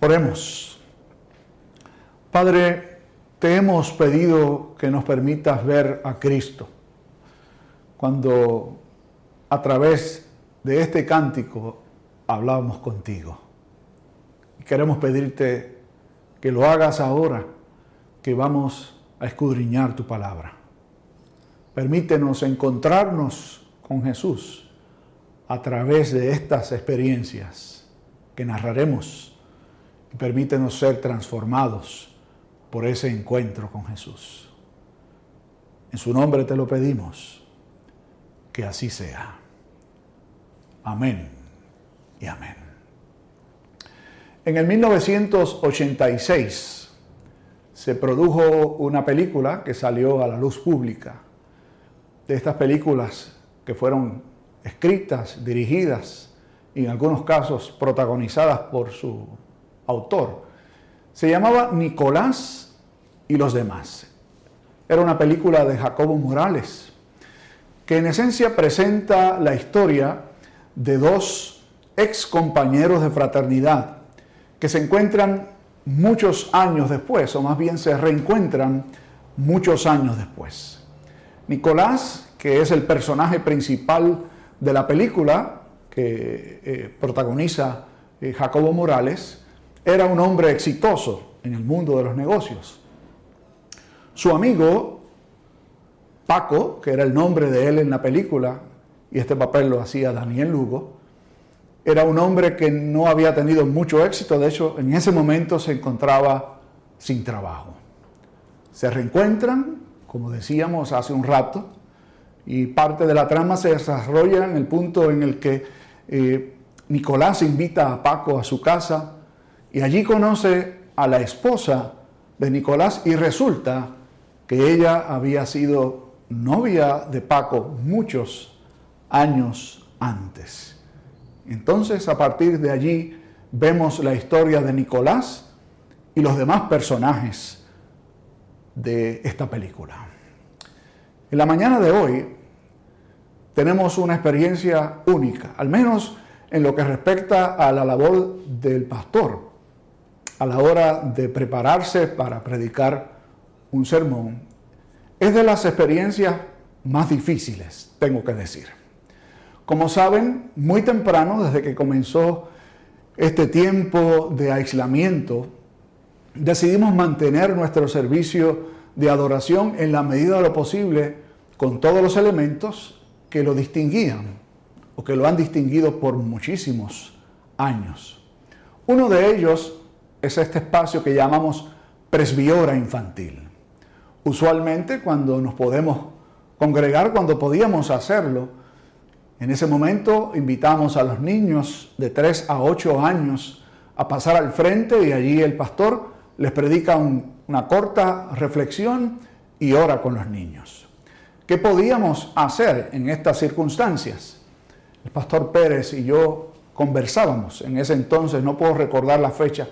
Oremos. Padre, te hemos pedido que nos permitas ver a Cristo cuando a través de este cántico hablábamos contigo. Queremos pedirte que lo hagas ahora, que vamos a escudriñar tu palabra. Permítenos encontrarnos con Jesús a través de estas experiencias que narraremos y permítenos ser transformados por ese encuentro con Jesús. En su nombre te lo pedimos, que así sea. Amén y amén. En el 1986 se produjo una película que salió a la luz pública, de estas películas que fueron escritas, dirigidas y en algunos casos protagonizadas por su autor. Se llamaba Nicolás y los demás. Era una película de Jacobo Morales, que en esencia presenta la historia de dos ex compañeros de fraternidad que se encuentran muchos años después, o más bien se reencuentran muchos años después. Nicolás, que es el personaje principal de la película que eh, protagoniza eh, Jacobo Morales, era un hombre exitoso en el mundo de los negocios. Su amigo, Paco, que era el nombre de él en la película, y este papel lo hacía Daniel Lugo, era un hombre que no había tenido mucho éxito, de hecho en ese momento se encontraba sin trabajo. Se reencuentran, como decíamos hace un rato, y parte de la trama se desarrolla en el punto en el que eh, Nicolás invita a Paco a su casa y allí conoce a la esposa de Nicolás y resulta que ella había sido novia de Paco muchos años antes. Entonces, a partir de allí, vemos la historia de Nicolás y los demás personajes de esta película. En la mañana de hoy tenemos una experiencia única, al menos en lo que respecta a la labor del pastor a la hora de prepararse para predicar un sermón, es de las experiencias más difíciles, tengo que decir. Como saben, muy temprano, desde que comenzó este tiempo de aislamiento, decidimos mantener nuestro servicio de adoración en la medida de lo posible con todos los elementos que lo distinguían o que lo han distinguido por muchísimos años. Uno de ellos es este espacio que llamamos presbiora infantil. Usualmente cuando nos podemos congregar, cuando podíamos hacerlo, en ese momento invitamos a los niños de 3 a 8 años a pasar al frente y allí el pastor les predica una corta reflexión y ora con los niños. ¿Qué podíamos hacer en estas circunstancias? El pastor Pérez y yo conversábamos en ese entonces, no puedo recordar la fecha,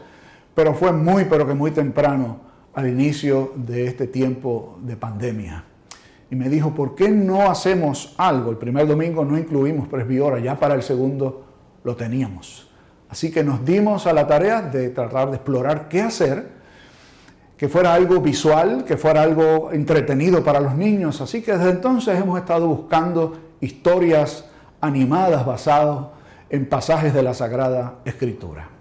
pero fue muy, pero que muy temprano al inicio de este tiempo de pandemia. Y me dijo, ¿por qué no hacemos algo? El primer domingo no incluimos presbiora, ya para el segundo lo teníamos. Así que nos dimos a la tarea de tratar de explorar qué hacer, que fuera algo visual, que fuera algo entretenido para los niños. Así que desde entonces hemos estado buscando historias animadas basadas en pasajes de la Sagrada Escritura.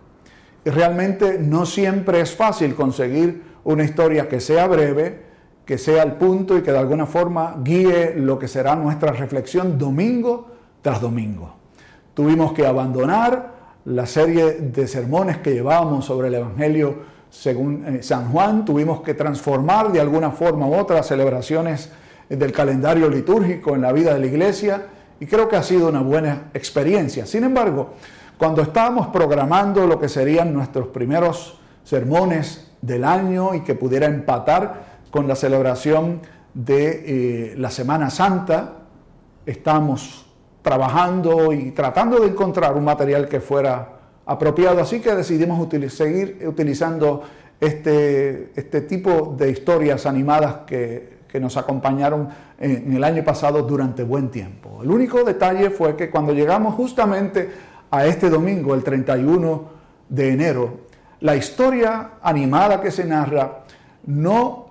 Realmente no siempre es fácil conseguir una historia que sea breve, que sea al punto y que de alguna forma guíe lo que será nuestra reflexión domingo tras domingo. Tuvimos que abandonar la serie de sermones que llevábamos sobre el Evangelio según eh, San Juan, tuvimos que transformar de alguna forma u otra celebraciones del calendario litúrgico en la vida de la iglesia y creo que ha sido una buena experiencia. Sin embargo, cuando estábamos programando lo que serían nuestros primeros sermones del año y que pudiera empatar con la celebración de eh, la Semana Santa, estamos trabajando y tratando de encontrar un material que fuera apropiado, así que decidimos seguir utilizando este, este tipo de historias animadas que, que nos acompañaron en el año pasado durante buen tiempo. El único detalle fue que cuando llegamos justamente a este domingo, el 31 de enero, la historia animada que se narra no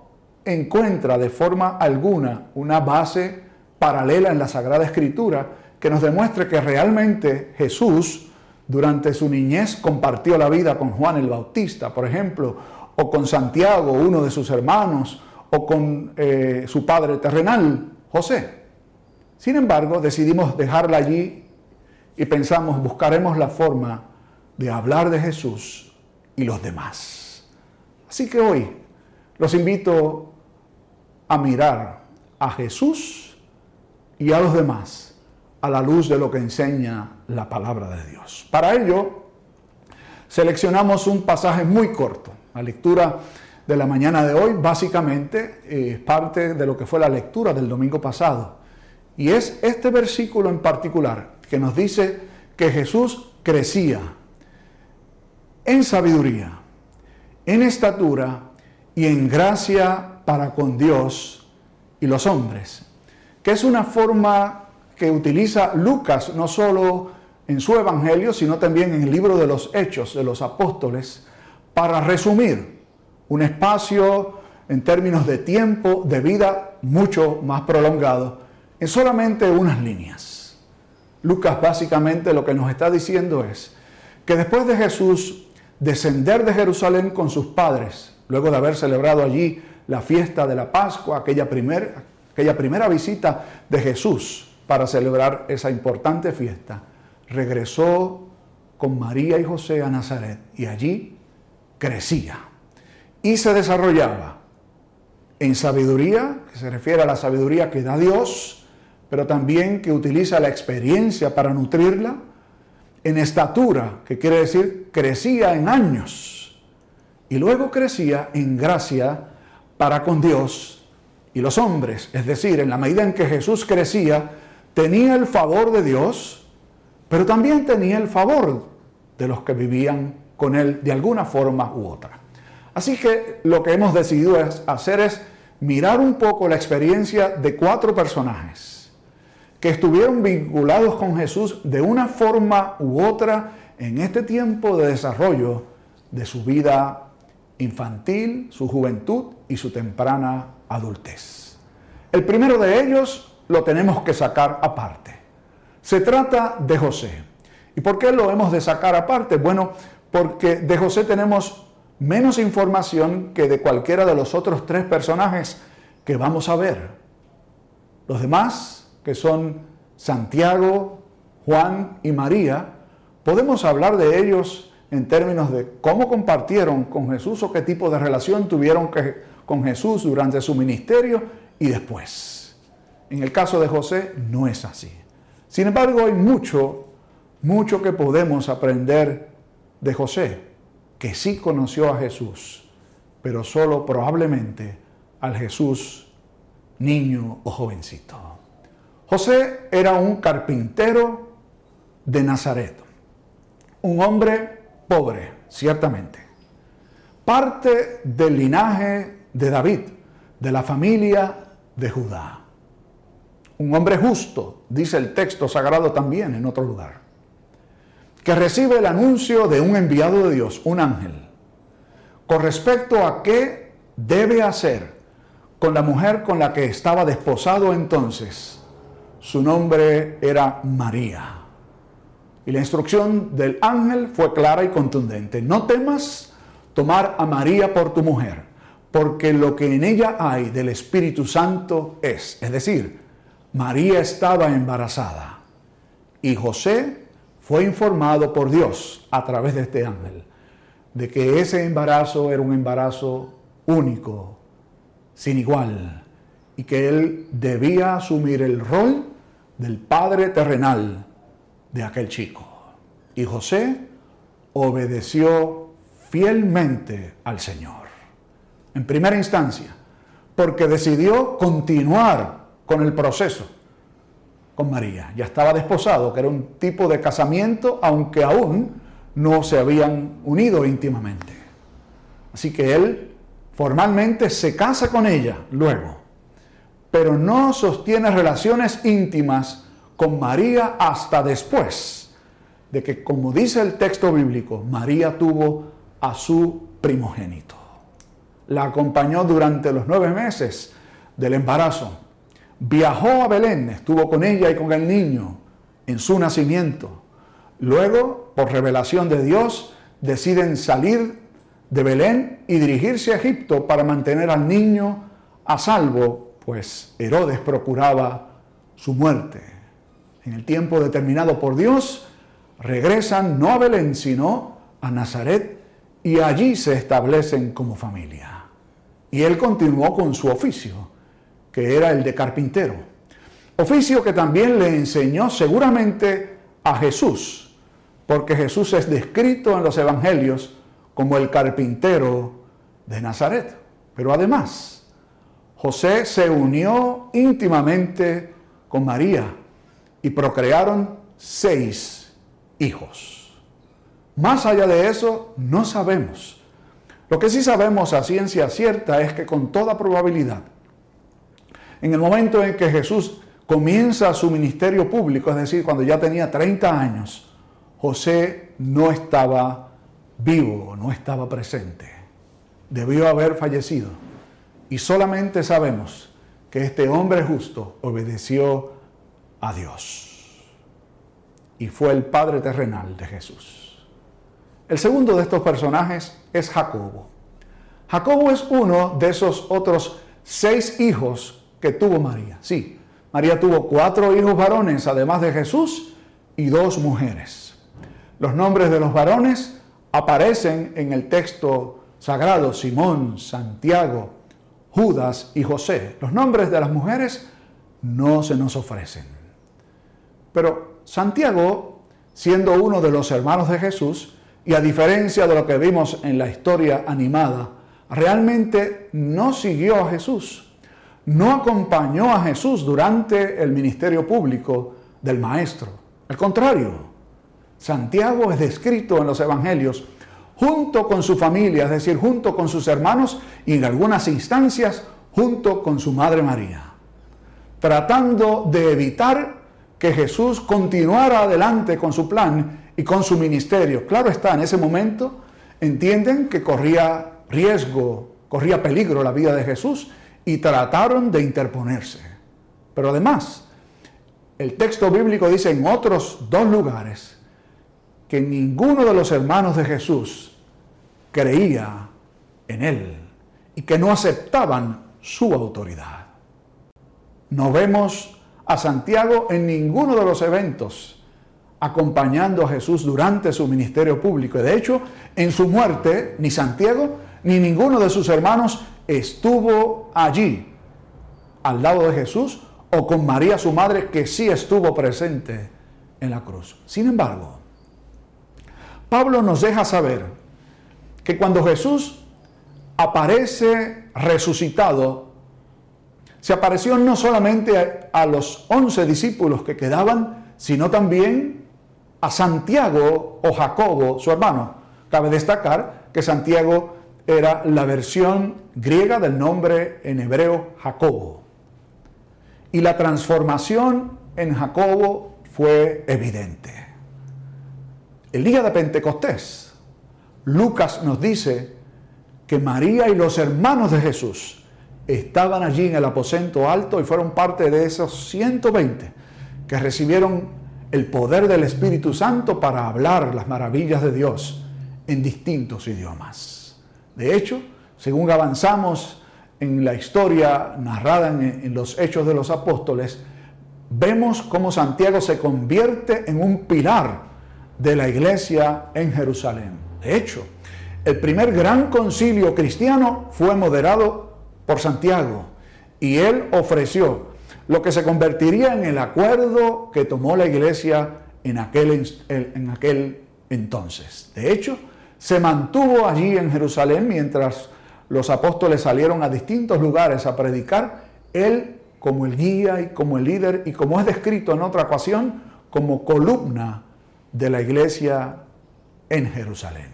encuentra de forma alguna una base paralela en la Sagrada Escritura que nos demuestre que realmente Jesús durante su niñez compartió la vida con Juan el Bautista, por ejemplo, o con Santiago, uno de sus hermanos, o con eh, su padre terrenal, José. Sin embargo, decidimos dejarla allí y pensamos, buscaremos la forma de hablar de Jesús y los demás. Así que hoy los invito a mirar a Jesús y a los demás a la luz de lo que enseña la palabra de Dios. Para ello, seleccionamos un pasaje muy corto. La lectura de la mañana de hoy básicamente es parte de lo que fue la lectura del domingo pasado. Y es este versículo en particular que nos dice que Jesús crecía en sabiduría, en estatura y en gracia para con Dios y los hombres, que es una forma que utiliza Lucas no solo en su evangelio, sino también en el libro de los Hechos de los Apóstoles, para resumir un espacio en términos de tiempo, de vida mucho más prolongado, en solamente unas líneas. Lucas básicamente lo que nos está diciendo es que después de Jesús descender de Jerusalén con sus padres, luego de haber celebrado allí la fiesta de la Pascua, aquella, aquella primera visita de Jesús para celebrar esa importante fiesta, regresó con María y José a Nazaret y allí crecía y se desarrollaba en sabiduría, que se refiere a la sabiduría que da Dios, pero también que utiliza la experiencia para nutrirla, en estatura, que quiere decir crecía en años, y luego crecía en gracia para con Dios y los hombres, es decir, en la medida en que Jesús crecía, tenía el favor de Dios, pero también tenía el favor de los que vivían con él de alguna forma u otra. Así que lo que hemos decidido hacer es mirar un poco la experiencia de cuatro personajes que estuvieron vinculados con Jesús de una forma u otra en este tiempo de desarrollo de su vida infantil, su juventud y su temprana adultez. El primero de ellos lo tenemos que sacar aparte. Se trata de José. ¿Y por qué lo hemos de sacar aparte? Bueno, porque de José tenemos menos información que de cualquiera de los otros tres personajes que vamos a ver. Los demás, que son Santiago, Juan y María, podemos hablar de ellos en términos de cómo compartieron con Jesús o qué tipo de relación tuvieron con Jesús durante su ministerio y después. En el caso de José no es así. Sin embargo, hay mucho, mucho que podemos aprender de José, que sí conoció a Jesús, pero solo probablemente al Jesús niño o jovencito. José era un carpintero de Nazaret, un hombre pobre, ciertamente, parte del linaje de David, de la familia de Judá. Un hombre justo, dice el texto sagrado también en otro lugar, que recibe el anuncio de un enviado de Dios, un ángel, con respecto a qué debe hacer con la mujer con la que estaba desposado entonces. Su nombre era María. Y la instrucción del ángel fue clara y contundente. No temas tomar a María por tu mujer, porque lo que en ella hay del Espíritu Santo es, es decir, María estaba embarazada y José fue informado por Dios a través de este ángel de que ese embarazo era un embarazo único, sin igual, y que él debía asumir el rol del padre terrenal de aquel chico. Y José obedeció fielmente al Señor. En primera instancia, porque decidió continuar con el proceso con María. Ya estaba desposado, que era un tipo de casamiento, aunque aún no se habían unido íntimamente. Así que él formalmente se casa con ella luego, pero no sostiene relaciones íntimas con María hasta después de que, como dice el texto bíblico, María tuvo a su primogénito. La acompañó durante los nueve meses del embarazo. Viajó a Belén, estuvo con ella y con el niño en su nacimiento. Luego, por revelación de Dios, deciden salir de Belén y dirigirse a Egipto para mantener al niño a salvo, pues Herodes procuraba su muerte. En el tiempo determinado por Dios, regresan no a Belén, sino a Nazaret y allí se establecen como familia. Y él continuó con su oficio, que era el de carpintero. Oficio que también le enseñó seguramente a Jesús, porque Jesús es descrito en los evangelios como el carpintero de Nazaret. Pero además, José se unió íntimamente con María y procrearon seis hijos. Más allá de eso, no sabemos. Lo que sí sabemos a ciencia cierta es que con toda probabilidad, en el momento en que Jesús comienza su ministerio público, es decir, cuando ya tenía 30 años, José no estaba vivo, no estaba presente. Debió haber fallecido. Y solamente sabemos que este hombre justo obedeció a Dios y fue el padre terrenal de Jesús. El segundo de estos personajes es Jacobo. Jacobo es uno de esos otros seis hijos que tuvo María. Sí, María tuvo cuatro hijos varones, además de Jesús, y dos mujeres. Los nombres de los varones aparecen en el texto sagrado, Simón, Santiago, Judas y José. Los nombres de las mujeres no se nos ofrecen. Pero Santiago, siendo uno de los hermanos de Jesús, y a diferencia de lo que vimos en la historia animada, realmente no siguió a Jesús, no acompañó a Jesús durante el ministerio público del Maestro. Al contrario, Santiago es descrito en los Evangelios junto con su familia, es decir, junto con sus hermanos y en algunas instancias junto con su Madre María, tratando de evitar que Jesús continuara adelante con su plan y con su ministerio. Claro está, en ese momento entienden que corría riesgo, corría peligro la vida de Jesús y trataron de interponerse. Pero además, el texto bíblico dice en otros dos lugares que ninguno de los hermanos de Jesús creía en él y que no aceptaban su autoridad. No vemos a Santiago en ninguno de los eventos acompañando a Jesús durante su ministerio público. De hecho, en su muerte, ni Santiago ni ninguno de sus hermanos estuvo allí al lado de Jesús o con María su madre que sí estuvo presente en la cruz. Sin embargo, Pablo nos deja saber que cuando Jesús aparece resucitado, se apareció no solamente a, los once discípulos que quedaban, sino también a Santiago o Jacobo, su hermano. Cabe destacar que Santiago era la versión griega del nombre en hebreo Jacobo. Y la transformación en Jacobo fue evidente. El día de Pentecostés, Lucas nos dice que María y los hermanos de Jesús estaban allí en el aposento alto y fueron parte de esos 120 que recibieron el poder del Espíritu Santo para hablar las maravillas de Dios en distintos idiomas. De hecho, según avanzamos en la historia narrada en, los hechos de los apóstoles, vemos cómo Santiago se convierte en un pilar de la iglesia en Jerusalén. De hecho, el primer gran concilio cristiano fue moderado por Santiago y él ofreció lo que se convertiría en el acuerdo que tomó la iglesia en aquel, en aquel entonces. De hecho, se mantuvo allí en Jerusalén mientras los apóstoles salieron a distintos lugares a predicar, él como el guía y como el líder y como es descrito en otra ocasión, como columna de la iglesia en Jerusalén.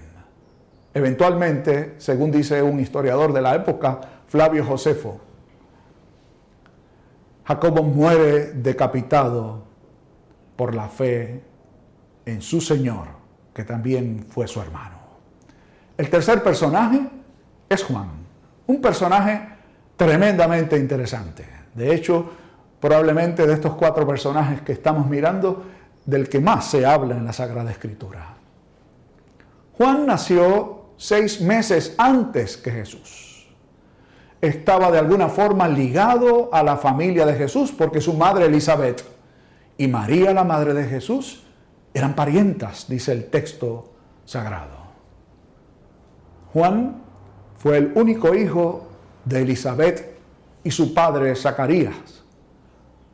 Eventualmente, según dice un historiador de la época, Flavio Josefo, Jacobo muere decapitado por la fe en su Señor, que también fue su hermano. El tercer personaje es Juan, un personaje tremendamente interesante. De hecho, probablemente de estos cuatro personajes que estamos mirando, del que más se habla en la Sagrada Escritura. Juan nació seis meses antes que Jesús. Estaba de alguna forma ligado a la familia de Jesús porque su madre Elizabeth y María, la madre de Jesús, eran parientas, dice el texto sagrado. Juan fue el único hijo de Elizabeth y su padre Zacarías,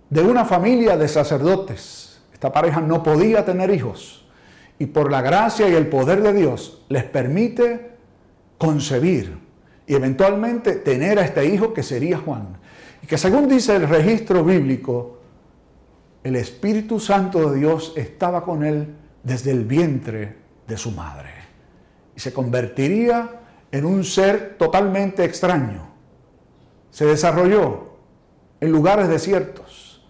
de una familia de sacerdotes. Esta pareja no podía tener hijos y por la gracia y el poder de Dios les permite concebir y eventualmente tener a este hijo que sería Juan. Y que según dice el registro bíblico, el Espíritu Santo de Dios estaba con él desde el vientre de su madre. Y se convertiría en un ser totalmente extraño. Se desarrolló en lugares desiertos,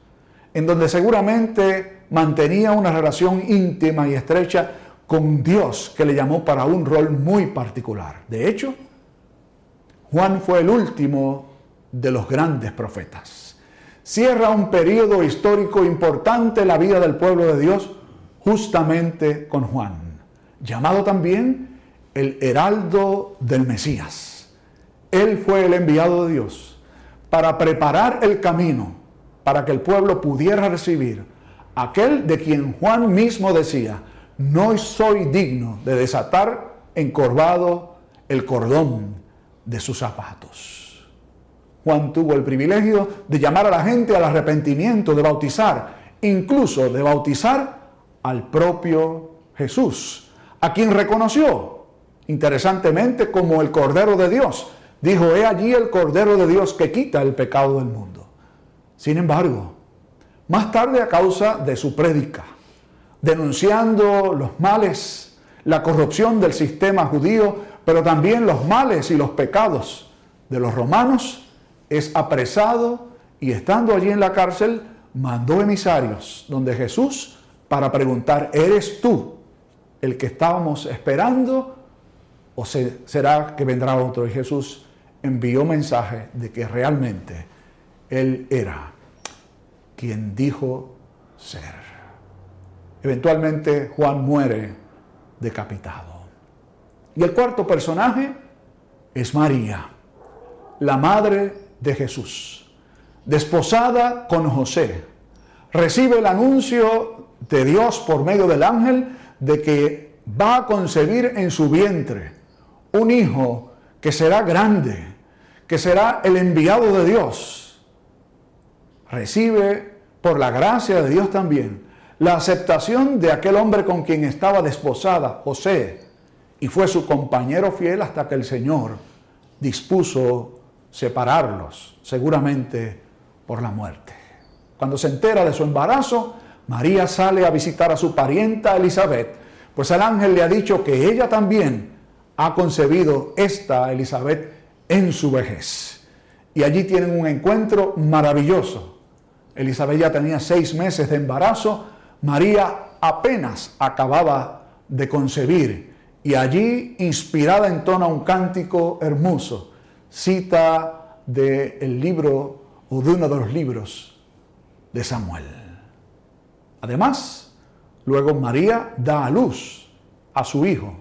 en donde seguramente mantenía una relación íntima y estrecha con Dios que le llamó para un rol muy particular. De hecho, Juan fue el último de los grandes profetas. Cierra un periodo histórico importante en la vida del pueblo de Dios justamente con Juan, llamado también el heraldo del Mesías. Él fue el enviado de Dios para preparar el camino para que el pueblo pudiera recibir aquel de quien Juan mismo decía, no soy digno de desatar encorvado el cordón de sus zapatos. Juan tuvo el privilegio de llamar a la gente al arrepentimiento, de bautizar, incluso de bautizar al propio Jesús, a quien reconoció, interesantemente, como el Cordero de Dios. Dijo, he allí el Cordero de Dios que quita el pecado del mundo. Sin embargo, más tarde, a causa de su prédica, denunciando los males, la corrupción del sistema judío, pero también los males y los pecados de los romanos, es apresado y estando allí en la cárcel, mandó emisarios donde Jesús para preguntar, ¿eres tú el que estábamos esperando o será que vendrá otro? Y Jesús envió mensaje de que realmente Él era quien dijo ser. Eventualmente Juan muere decapitado. Y el cuarto personaje es María, la madre de Jesús, desposada con José. Recibe el anuncio de Dios por medio del ángel de que va a concebir en su vientre un hijo que será grande, que será el enviado de Dios recibe por la gracia de Dios también la aceptación de aquel hombre con quien estaba desposada, José, y fue su compañero fiel hasta que el Señor dispuso separarlos, seguramente por la muerte. Cuando se entera de su embarazo, María sale a visitar a su parienta Elizabeth, pues el ángel le ha dicho que ella también ha concebido esta Elizabeth en su vejez. Y allí tienen un encuentro maravilloso Elizabeth ya tenía seis meses de embarazo, María apenas acababa de concebir y allí, inspirada, entona un cántico hermoso, cita del libro o de uno de los libros de Samuel. Además, luego María da a luz a su hijo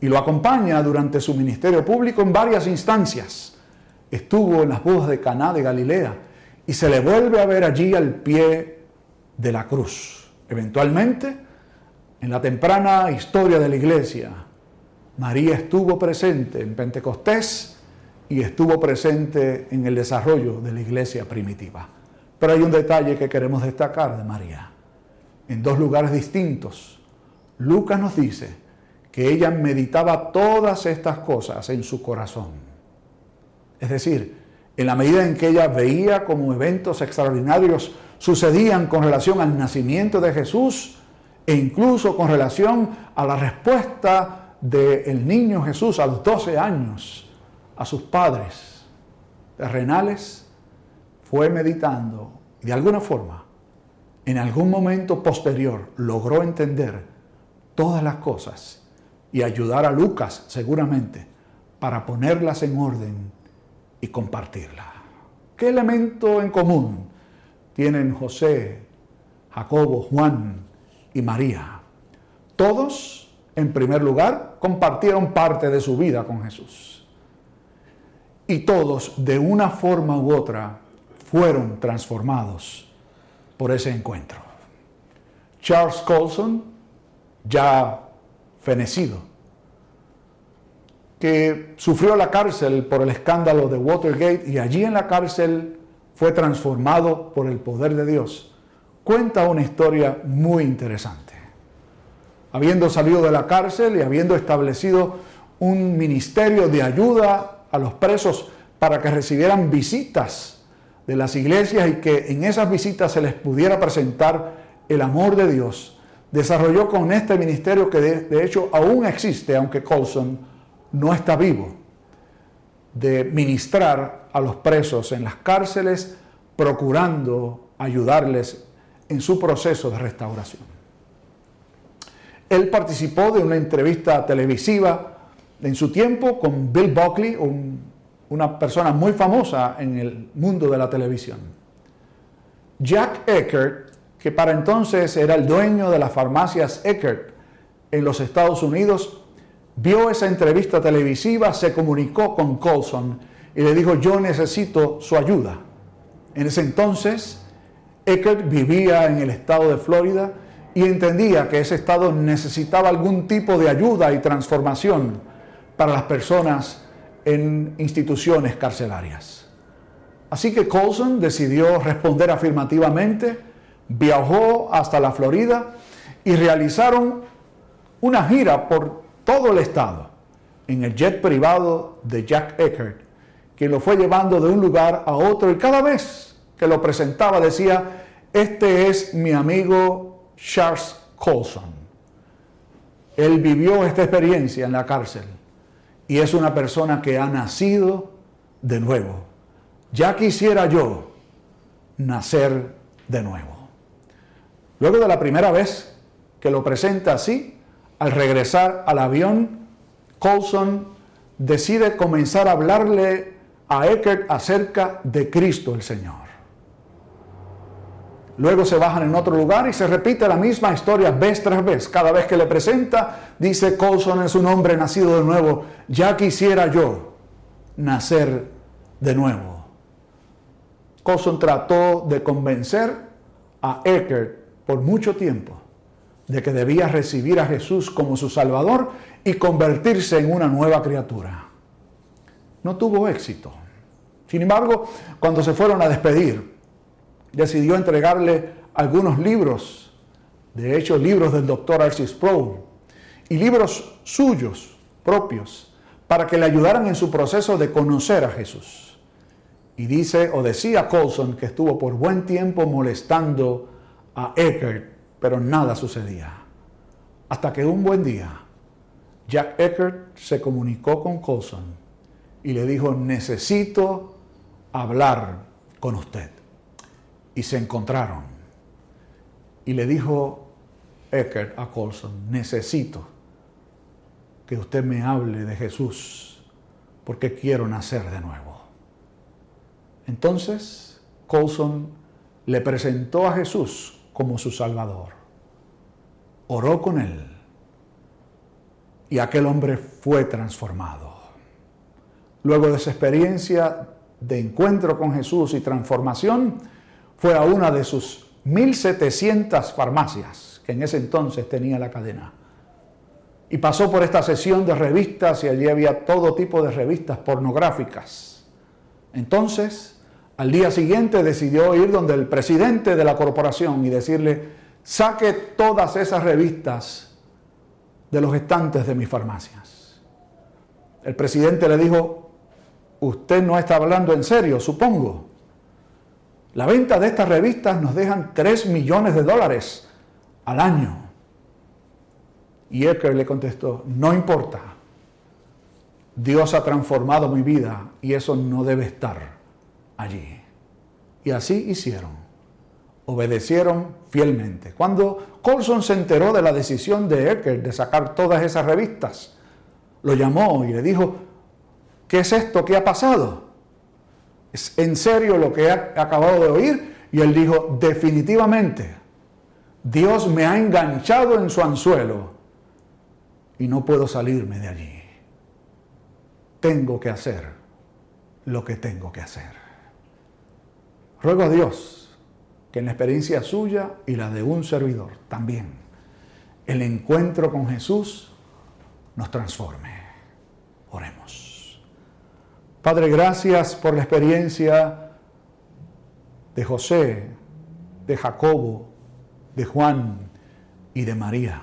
y lo acompaña durante su ministerio público en varias instancias. Estuvo en las bodas de Caná de Galilea, y se le vuelve a ver allí al pie de la cruz. Eventualmente, en la temprana historia de la iglesia, María estuvo presente en Pentecostés y estuvo presente en el desarrollo de la iglesia primitiva. Pero hay un detalle que queremos destacar de María. En dos lugares distintos, Lucas nos dice que ella meditaba todas estas cosas en su corazón. Es decir, en la medida en que ella veía como eventos extraordinarios sucedían con relación al nacimiento de Jesús e incluso con relación a la respuesta del niño Jesús a los 12 años a sus padres terrenales, fue meditando de alguna forma, en algún momento posterior, logró entender todas las cosas y ayudar a Lucas seguramente para ponerlas en orden y compartirlas. ¿Qué elemento en común tienen José, Jacobo, Juan y María? Todos, en primer lugar, compartieron parte de su vida con Jesús. Y todos, de una forma u otra, fueron transformados por ese encuentro. Charles Colson, ya fenecido, que sufrió la cárcel por el escándalo de Watergate y allí en la cárcel fue transformado por el poder de Dios, cuenta una historia muy interesante. Habiendo salido de la cárcel y habiendo establecido un ministerio de ayuda a los presos para que recibieran visitas de las iglesias y que en esas visitas se les pudiera presentar el amor de Dios, desarrolló con este ministerio que de, hecho aún existe, aunque Colson no está vivo, de ministrar a los presos en las cárceles, procurando ayudarles en su proceso de restauración. Él participó de una entrevista televisiva en su tiempo con Bill Buckley, una persona muy famosa en el mundo de la televisión. Jack Eckert, que para entonces era el dueño de las farmacias Eckert en los Estados Unidos, vio esa entrevista televisiva, se comunicó con Colson y le dijo, yo necesito su ayuda. En ese entonces, Eckert vivía en el estado de Florida y entendía que ese estado necesitaba algún tipo de ayuda y transformación para las personas en instituciones carcelarias. Así que Colson decidió responder afirmativamente, viajó hasta la Florida y realizaron una gira por todo el estado en el jet privado de Jack Eckert, que lo fue llevando de un lugar a otro y cada vez que lo presentaba decía, este es mi amigo Charles Colson. Él vivió esta experiencia en la cárcel y es una persona que ha nacido de nuevo. Ya quisiera yo nacer de nuevo. Luego de la primera vez que lo presenta así, al regresar al avión, Colson decide comenzar a hablarle a Eckert acerca de Cristo el Señor. Luego se bajan en otro lugar y se repite la misma historia vez tras vez. Cada vez que le presenta, dice Colson es un hombre nacido de nuevo. Ya quisiera yo nacer de nuevo. Colson trató de convencer a Eckert por mucho tiempo de que debía recibir a Jesús como su Salvador y convertirse en una nueva criatura. No tuvo éxito. Sin embargo, cuando se fueron a despedir, decidió entregarle algunos libros, de hecho libros del doctor Arcis Sproul, y libros suyos propios, para que le ayudaran en su proceso de conocer a Jesús. Y dice o decía Colson que estuvo por buen tiempo molestando a Eckert pero nada sucedía. Hasta que un buen día, Jack Eckert se comunicó con Colson y le dijo, necesito hablar con usted. Y se encontraron. Y le dijo Eckert a Colson, necesito que usted me hable de Jesús, porque quiero nacer de nuevo. Entonces, Colson le presentó a Jesús como su Salvador. Oró con él y aquel hombre fue transformado. Luego de esa experiencia de encuentro con Jesús y transformación, fue a una de sus 1700 farmacias que en ese entonces tenía la cadena. Y pasó por esta sesión de revistas y allí había todo tipo de revistas pornográficas. Entonces, al día siguiente decidió ir donde el presidente de la corporación y decirle, saque todas esas revistas de los estantes de mis farmacias. El presidente le dijo, usted no está hablando en serio, supongo. La venta de estas revistas nos dejan 3 millones de dólares al año. Y Ecker le contestó, no importa. Dios ha transformado mi vida y eso no debe estar allí. Y así hicieron. obedecieron fielmente. Cuando Colson se enteró de la decisión de Ecker de sacar todas esas revistas, lo llamó y le dijo, ¿qué es esto que ha pasado? ¿Es en serio lo que he acabado de oír? Y él dijo, definitivamente, Dios me ha enganchado en su anzuelo y no puedo salirme de allí. Tengo que hacer lo que tengo que hacer. Ruego a Dios que en la experiencia suya y la de un servidor también, el encuentro con Jesús nos transforme. Oremos. Padre, gracias por la experiencia de José, de Jacobo, de Juan y de María,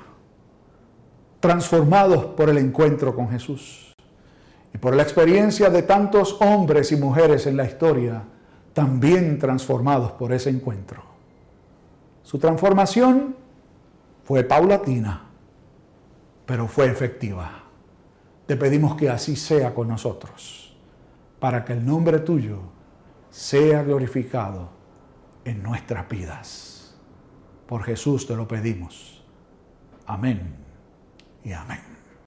transformados por el encuentro con Jesús y por la experiencia de tantos hombres y mujeres en la historia, también transformados por ese encuentro. Su transformación fue paulatina, pero fue efectiva. Te pedimos que así sea con nosotros, para que el nombre tuyo sea glorificado en nuestras vidas. Por Jesús te lo pedimos. Amén y amén.